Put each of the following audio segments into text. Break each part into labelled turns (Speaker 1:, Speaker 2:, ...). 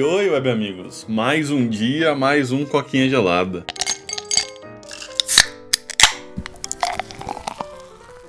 Speaker 1: Oi, oi, web amigos. Mais um dia, mais um coquinha gelada.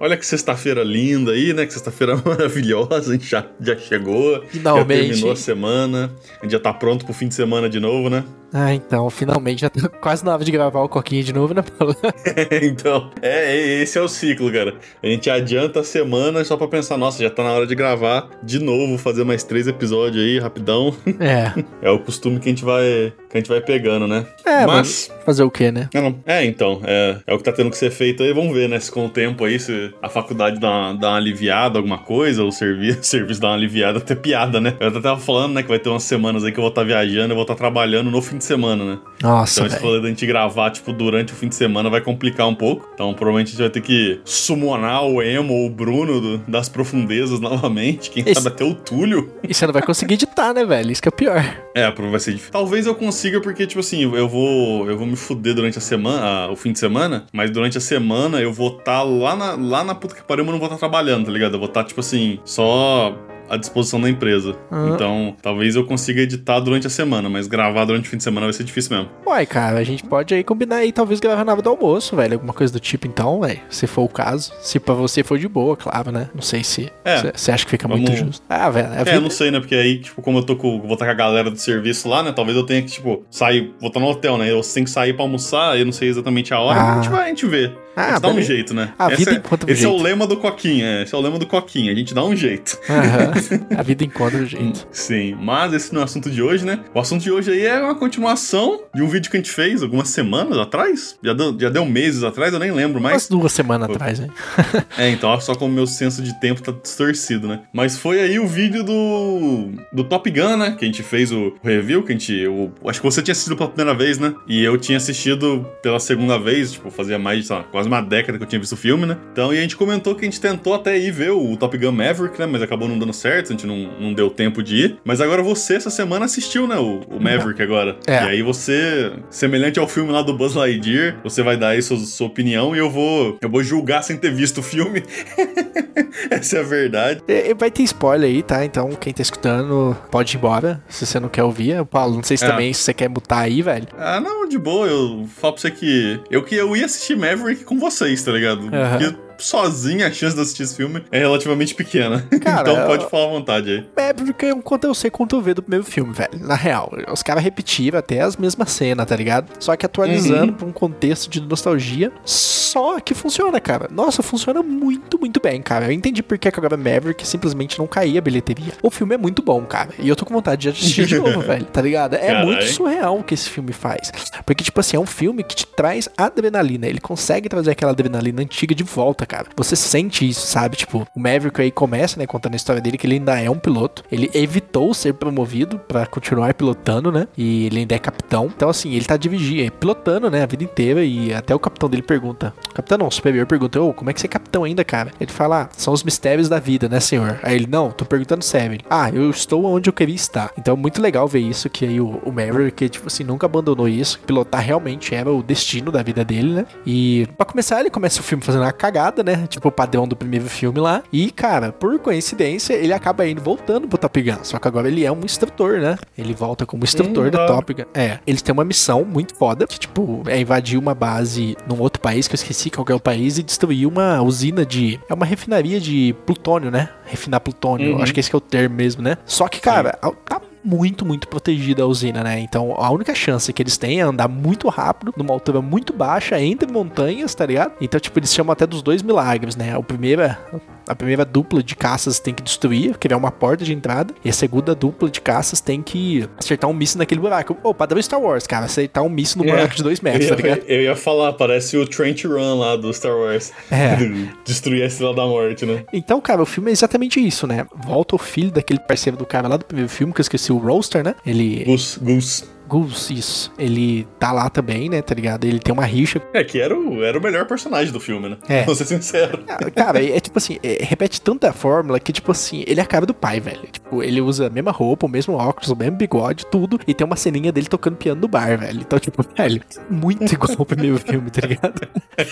Speaker 1: Olha que sexta-feira linda aí, né? Que sexta-feira maravilhosa, a gente já, já chegou.
Speaker 2: Finalmente.
Speaker 1: Já terminou a semana. A gente já tá pronto pro fim de semana de novo, né?
Speaker 2: Ah, então, finalmente já tá quase na hora de gravar o Coquinha de novo, né, Paulo?
Speaker 1: então, é, é, esse é o ciclo, cara. A gente adianta a semana só pra pensar, nossa, já tá na hora de gravar de novo, fazer mais três episódios aí, rapidão.
Speaker 2: É.
Speaker 1: É o costume que a gente vai, que a gente vai pegando, né?
Speaker 2: É, mas... Fazer o quê, né?
Speaker 1: É, não. é então, é, é o que tá tendo que ser feito aí. Vamos ver, né, se com o tempo aí, se a faculdade dá uma, dá uma aliviada, alguma coisa, ou o serviço, o serviço dá uma aliviada, até piada, né? Eu até tava falando, né, que vai ter umas semanas aí que eu vou estar tá viajando, eu vou estar tá trabalhando no fim de semana, né?
Speaker 2: Nossa,
Speaker 1: Então, esse falando da gente gravar, tipo, durante o fim de semana vai complicar um pouco. Então, provavelmente a gente vai ter que summonar o Emo ou o Bruno do, das profundezas novamente. Quem
Speaker 2: Esse-
Speaker 1: sabe até o Túlio.
Speaker 2: E você não vai conseguir editar, né, velho? Isso que é pior.
Speaker 1: É, vai ser difícil. Talvez eu consiga, porque, tipo assim, eu vou, eu vou me fuder durante a semana, a- o fim de semana, mas durante a semana eu vou estar lá, na, lá na puta que pariu, mas eu não vou estar trabalhando, tá ligado? Eu vou estar, tipo assim, só à disposição da empresa.
Speaker 2: Ah.
Speaker 1: Então, talvez eu consiga editar durante a semana, mas gravar durante o fim de semana vai ser difícil mesmo.
Speaker 2: Uai, cara, a gente pode aí combinar aí, talvez gravar na hora do almoço, velho. Alguma coisa do tipo, então, velho. Se for o caso. Se pra você for de boa, claro, né? Não sei se
Speaker 1: É.
Speaker 2: você acha que fica muito
Speaker 1: Vamos-
Speaker 2: justo. Ah, velho, a
Speaker 1: É,
Speaker 2: vida...
Speaker 1: eu não sei, né? Porque aí, tipo, como eu tô com. Vou estar com a galera do serviço lá, né? Talvez eu tenha que, tipo, sair. Vou estar no hotel, né? Eu tenho que sair pra almoçar, eu não sei exatamente a hora.
Speaker 2: Ah.
Speaker 1: A gente vai, a gente vê.
Speaker 2: Ah,
Speaker 1: a gente dá um jeito, né?
Speaker 2: A
Speaker 1: Esse
Speaker 2: vida
Speaker 1: é,
Speaker 2: encontra um
Speaker 1: Esse é o
Speaker 2: jeito.
Speaker 1: lema do Coquinha, esse é o lema do Coquinha. A gente dá um jeito.
Speaker 2: Aham. A vida encontra o jeito.
Speaker 1: Sim, mas esse não é o assunto de hoje, né? O assunto de hoje aí é uma continuação de um vídeo que a gente fez algumas semanas atrás. Já deu, já deu meses atrás, eu nem lembro mais.
Speaker 2: Umas duas semanas atrás, né?
Speaker 1: É, então, só como meu senso de tempo tá distorcido, né? Mas foi aí o vídeo do, do Top Gun, né? Que a gente fez o review, que a gente. o- acho que você tinha assistido pela primeira vez, né? E eu tinha assistido pela segunda vez, tipo, fazia mais de, sei lá, quase uma década que eu tinha visto o filme, né? Então, e a gente comentou que a gente tentou até ir ver o Top Gun Maverick, né? Mas acabou não dando certo, a gente não, não deu tempo de ir. Mas agora você, essa semana, assistiu, né? O, o Maverick agora.
Speaker 2: É.
Speaker 1: E aí você, semelhante ao filme lá do Buzz Lightyear, você vai dar aí sua, sua opinião e eu vou, eu vou julgar sem ter visto o filme. Essa é a verdade.
Speaker 2: E- e Vai ter spoiler aí, tá? Então, quem tá escutando, pode ir embora. Se você não quer ouvir. Paulo, não sei se
Speaker 1: É.
Speaker 2: também se você quer mutar aí, velho.
Speaker 1: Ah, não, de boa, eu falo pra você que. Eu que eu ia assistir Maverick com vocês, tá ligado?
Speaker 2: Aham.
Speaker 1: Porque sozinho a chance de assistir esse filme é relativamente pequena.
Speaker 2: Cara,
Speaker 1: então
Speaker 2: eu-
Speaker 1: pode falar à vontade aí.
Speaker 2: É porque é quanto eu sei quanto eu ver do primeiro filme, velho. Na real, os caras repetiram até as mesmas cenas, tá ligado? Só que atualizando
Speaker 1: Uhum.
Speaker 2: pra um contexto de nostalgia. Só que funciona, cara. Nossa, funciona muito, muito bem, cara. Eu entendi por que que agora Maverick simplesmente não caía a bilheteria. O filme é muito bom, cara. E eu tô com vontade de assistir de novo, velho. Tá ligado? É
Speaker 1: Caralho.
Speaker 2: muito surreal o que esse filme faz. Porque, tipo assim, é um filme que te traz adrenalina. Ele consegue trazer aquela adrenalina antiga de volta, cara. Você sente isso, sabe? Tipo, o Maverick aí começa, né, contando a história dele, que ele ainda é um piloto. Ele evitou ser promovido pra continuar pilotando, né? E ele ainda é capitão. Então, assim, ele tá dividindo, pilotando, né, a vida inteira. E até o capitão dele pergunta: Capitão, não, o superior pergunta: Ô, como é que você é capitão ainda, cara? Ele fala: Ah, são os mistérios da vida, né, senhor? Aí ele: Não, tô perguntando sério. Ah, eu estou onde eu queria estar. Então, é muito legal ver isso, que aí o, o Maverick, tipo assim, nunca abandonou isso. Pilotar realmente era o destino da vida dele, né? E pra começar, ele começa o filme fazendo uma cagada, né? Tipo o padrão do primeiro filme lá. E, cara, por coincidência, ele acaba indo voltando pro Top Gun. Só que agora ele é um instrutor, né? Ele volta como instrutor
Speaker 1: Hum,
Speaker 2: da Top Gun. É, eles têm uma missão muito foda, que, tipo, é invadir uma base num outro país, que eu esqueci qual é o país, e destruir uma usina de. É uma refinaria de plutônio, né? Refinar plutônio.
Speaker 1: Uhum.
Speaker 2: Acho que esse que é o termo mesmo, né? Só que, cara, tá muito, muito protegida a usina, né? Então a única chance que eles têm é andar muito rápido, numa altura muito baixa, entre montanhas, tá ligado? Então, tipo, eles chamam até dos dois milagres, né? O primeiro é. A primeira dupla de caças tem que destruir, criar uma porta de entrada. E a segunda dupla de caças tem que acertar um míssil naquele buraco. Ô, padrão Star Wars, cara. Acertar um míssil no
Speaker 1: É.
Speaker 2: buraco de dois metros,
Speaker 1: eu,
Speaker 2: tá ligado?
Speaker 1: ia, eu ia falar, parece o Trent Run lá do Star Wars.
Speaker 2: É.
Speaker 1: Destruir a Estrela da Morte, né?
Speaker 2: Então, cara, o filme é exatamente isso, né? Volta o filho daquele parceiro do cara lá do primeiro filme, que eu esqueci, o Roaster, né? Ele.
Speaker 1: Gus, Gus.
Speaker 2: Gus, isso. Ele tá lá também, né, tá ligado? Ele tem uma rixa.
Speaker 1: É, que era o, era o melhor personagem do filme, né?
Speaker 2: É.
Speaker 1: Vou ser sincero.
Speaker 2: Ah, Cara, é, é tipo assim, é, repete tanta fórmula que, tipo assim, ele é a cara do pai, velho. Tipo, ele usa a mesma roupa, o mesmo óculos, o mesmo bigode, tudo. E tem uma ceninha dele tocando piano no bar, velho. Então, tipo, velho, muito igual ao primeiro filme, tá ligado?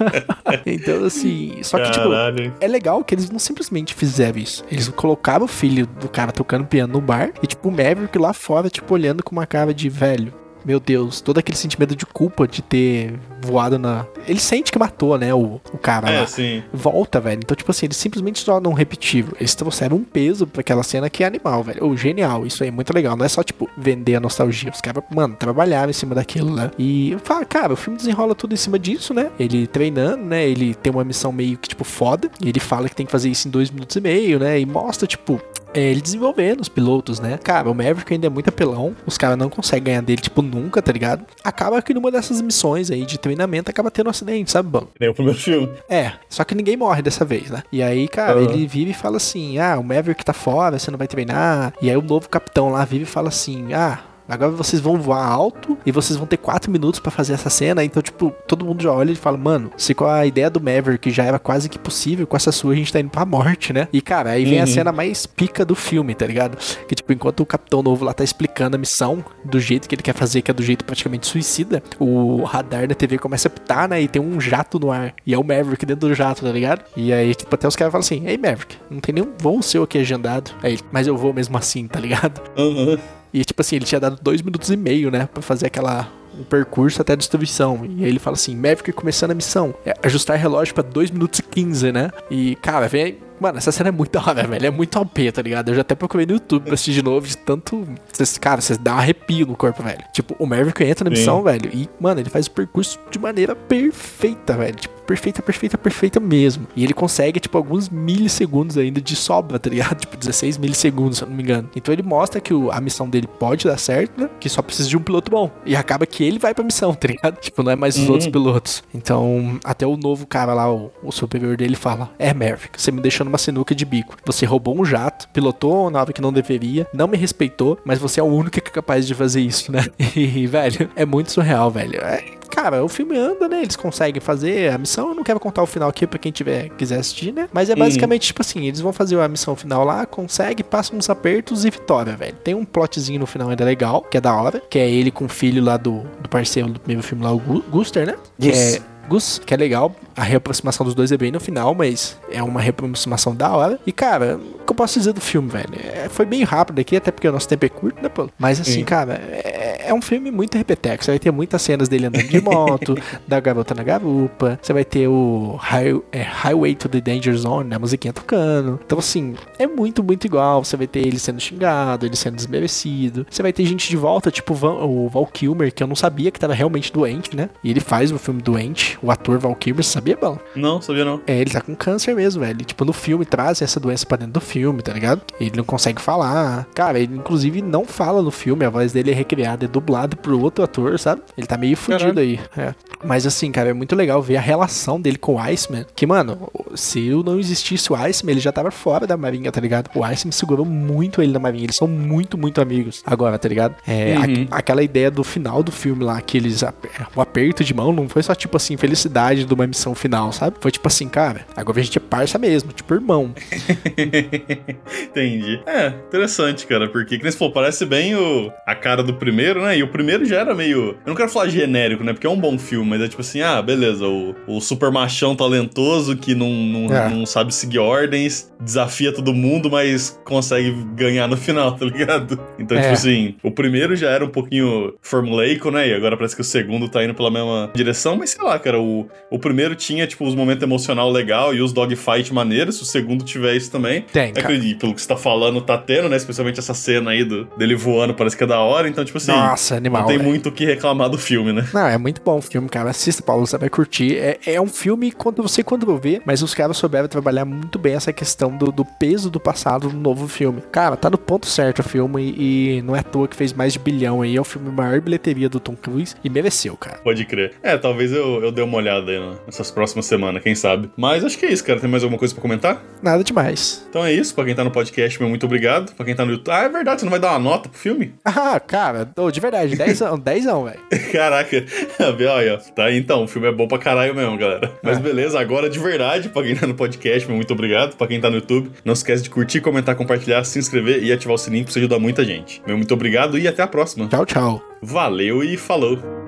Speaker 2: então, assim, só que, tipo,
Speaker 1: Caralho.
Speaker 2: é legal que eles não simplesmente fizeram isso. Eles colocaram o filho do cara tocando piano no bar e, tipo, o Maverick lá fora, tipo, olhando com uma cara de velho. Meu Deus, todo aquele sentimento de culpa de ter voado na. Ele sente que matou, né? O, o cara
Speaker 1: É,
Speaker 2: lá.
Speaker 1: sim.
Speaker 2: Volta, velho. Então, tipo assim, eles simplesmente tornam repetitivo. Eles trouxeram um peso pra aquela cena que é animal, velho. Ou genial. Isso aí é muito legal. Não é só, tipo, vender a nostalgia. Os caras, mano, trabalharam em cima daquilo, né? E, fala, cara, o filme desenrola tudo em cima disso, né? Ele treinando, né? Ele tem uma missão meio que, tipo, foda. E ele fala que tem que fazer isso em dois minutos e meio, né? E mostra, tipo, é, ele desenvolvendo os pilotos, né? Cara, o Maverick ainda é muito apelão. Os caras não conseguem ganhar dele, tipo, nunca, tá ligado? Acaba que numa dessas missões aí de treinamento acaba tendo um acidente, sabe, bom?
Speaker 1: Nem o primeiro filme.
Speaker 2: É, só que ninguém morre dessa vez, né? E aí, cara,
Speaker 1: Aham.
Speaker 2: ele vive e fala assim: ah, o Maverick tá fora, você não vai treinar. E aí o novo capitão lá vive e fala assim: ah. Agora vocês vão voar alto e vocês vão ter quatro minutos pra fazer essa cena. Então, tipo, todo mundo já olha e fala, mano, se com a ideia do Maverick já era quase que possível, com essa sua a gente tá indo pra morte, né? E, cara, aí vem a
Speaker 1: Uhum.
Speaker 2: cena mais pica do filme, tá ligado? Que, tipo, enquanto o Capitão Novo lá tá explicando a missão do jeito que ele quer fazer, que é do jeito praticamente suicida, o radar da TV começa a pitar, né? E tem um jato no ar. E é o Maverick dentro do jato, tá ligado? E aí, tipo, até os caras falam assim: Ei, Maverick, não tem nenhum voo seu aqui agendado. Aí ele, mas eu vou mesmo assim, tá ligado?
Speaker 1: Aham.
Speaker 2: E tipo assim, ele tinha dado dois minutos e meio, né? Pra fazer aquela. Um percurso até a distribuição. E aí ele fala assim: Maverick começando a missão. É ajustar relógio pra 2 minutos e 15, né? E, cara, vem. Mano, essa cena é muito da hora, velho. É muito OP, tá ligado? Eu já até procurei no YouTube pra assistir de novo, de tanto. Cara, vocês dão um arrepio no corpo, velho. Tipo, o Maverick entra na
Speaker 1: Sim.
Speaker 2: missão, velho. E, mano, ele faz o percurso de maneira perfeita, velho. Tipo, perfeita, perfeita, perfeita mesmo. E ele consegue, tipo, alguns milissegundos ainda de sobra, tá ligado? Tipo, 16 milissegundos, se eu não me engano. Então ele mostra que o- a missão dele pode dar certo, né? Que só precisa de um piloto bom. E acaba que ele vai pra missão, tá ligado? Tipo, não é mais os
Speaker 1: Uhum.
Speaker 2: outros pilotos. Então, até o novo cara lá, o, o superior dele, fala: É, Maverick, você me deixou numa sinuca de bico. Você roubou um jato, pilotou na hora que não deveria, não me respeitou, mas você é o único que é capaz de fazer isso, né? E, velho, é muito surreal, velho. É, cara, o filme anda, né? Eles conseguem fazer a missão. Eu não quero contar o final aqui pra quem tiver quiser assistir, né? Mas é
Speaker 1: Uhum.
Speaker 2: basicamente tipo assim: eles vão fazer a missão final lá, consegue, passam uns apertos e vitória, velho. Tem um plotzinho no final ainda legal, que é da hora, que é ele com o filho lá do, do parceiro do primeiro filme lá, o Gu- Guster, né? Que
Speaker 1: Gus.
Speaker 2: é. Gus, que é legal. A reaproximação dos dois é bem no final, mas é uma reaproximação da hora. E, cara, o que eu posso dizer do filme, velho? É, foi bem rápido aqui, até porque o nosso tempo é curto, né, pô? Mas, assim,
Speaker 1: Sim.
Speaker 2: cara, é, é um filme muito repeteco. Você vai ter muitas cenas dele andando de moto, da garota na garupa. Você vai ter o High- é, Highway to the Danger Zone, né? A musiquinha tocando. Então, assim, é muito, muito igual. Você vai ter ele sendo xingado, ele sendo desmerecido. Você vai ter gente de volta, tipo o Van- o Val Kilmer, que eu não sabia que tava realmente doente, né? E ele faz o filme doente. O ator Val Kilmer, sabia, Bala?
Speaker 1: Não, sabia não.
Speaker 2: É, ele tá com câncer mesmo, velho. Tipo, no filme trazem essa doença pra dentro do filme, tá ligado? Ele não consegue falar. Cara, ele inclusive não fala no filme, a voz dele é recriada, é dublada por outro ator, sabe? Ele tá meio fudido
Speaker 1: Caralho.
Speaker 2: aí. é. Mas assim, cara, é muito legal ver a relação dele com o Iceman. Que, mano, se eu não existisse o Iceman, ele já tava fora da marinha, tá ligado? O Iceman segurou muito ele na marinha. Eles são muito, muito amigos agora, tá ligado? É,
Speaker 1: Uhum.
Speaker 2: a- aquela ideia do final do filme lá, que eles. ap- O aperto de mão não foi só, tipo assim, felicidade de uma missão final, sabe? Foi tipo assim, cara, agora a gente é parça mesmo, tipo irmão.
Speaker 1: Entendi. É, interessante, cara, porque, que nem você falou, parece bem o, a cara do primeiro, né? E o primeiro já era meio. Eu não quero falar genérico, né? Porque é um bom filme, mas é tipo assim, ah, beleza, o, o super machão talentoso que não, não,
Speaker 2: É.
Speaker 1: não sabe seguir ordens, desafia todo mundo, mas consegue ganhar no final, tá ligado? Então,
Speaker 2: É.
Speaker 1: tipo assim, o primeiro já era um pouquinho formulaico, né? E agora parece que o segundo tá indo pela mesma direção, mas sei lá, cara, o, o primeiro tinha, tipo, os momentos emocional legal e os dogfight maneiros, se o segundo tiver isso também.
Speaker 2: Tem, cara.
Speaker 1: Acredito, pelo que você tá falando, tá tendo, né? Especialmente essa cena aí do, dele voando, parece que é da hora. Então, tipo assim,
Speaker 2: Nossa, animal.
Speaker 1: não tem
Speaker 2: velho.
Speaker 1: muito o que reclamar do filme, né?
Speaker 2: Não, é muito bom o filme, cara. Assista, Paulo, você vai curtir. É, é um filme quando você quando vê, mas os caras souberam trabalhar muito bem essa questão do, do peso do passado no novo filme. Cara, tá no ponto certo o filme e, e não é à toa que fez mais de bilhão aí. É o filme maior bilheteria do Tom Cruise e mereceu, cara.
Speaker 1: Pode crer. É, talvez eu, eu dê uma olhada aí nessas próximas semanas, quem sabe. Mas acho que é isso, cara. Tem mais alguma coisa pra comentar?
Speaker 2: Nada demais.
Speaker 1: Então é isso. Pra quem tá no podcast, meu muito obrigado. Pra quem tá no YouTube. Ah, é verdade, você não vai dar uma nota pro filme?
Speaker 2: Ah, cara, oh, de verdade, 10 anos, 10 anos, velho.
Speaker 1: Caraca, olha, tá então, o filme é bom pra caralho mesmo, galera. Mas é. beleza, agora de verdade, pra quem tá no podcast, meu muito obrigado. Pra quem tá no YouTube, não esquece de curtir, comentar, compartilhar, se inscrever e ativar o sininho pra isso ajudar muita gente. Meu muito obrigado e até a próxima.
Speaker 2: Tchau, tchau.
Speaker 1: Valeu e falou.